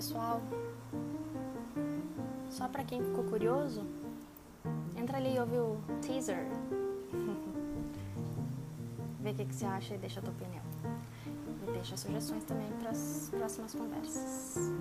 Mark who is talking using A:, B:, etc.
A: pessoal. Só pra quem ficou curioso, entra ali e ouve o teaser. Vê o que, que você acha e deixa a tua opinião. E deixa sugestões também para as próximas conversas.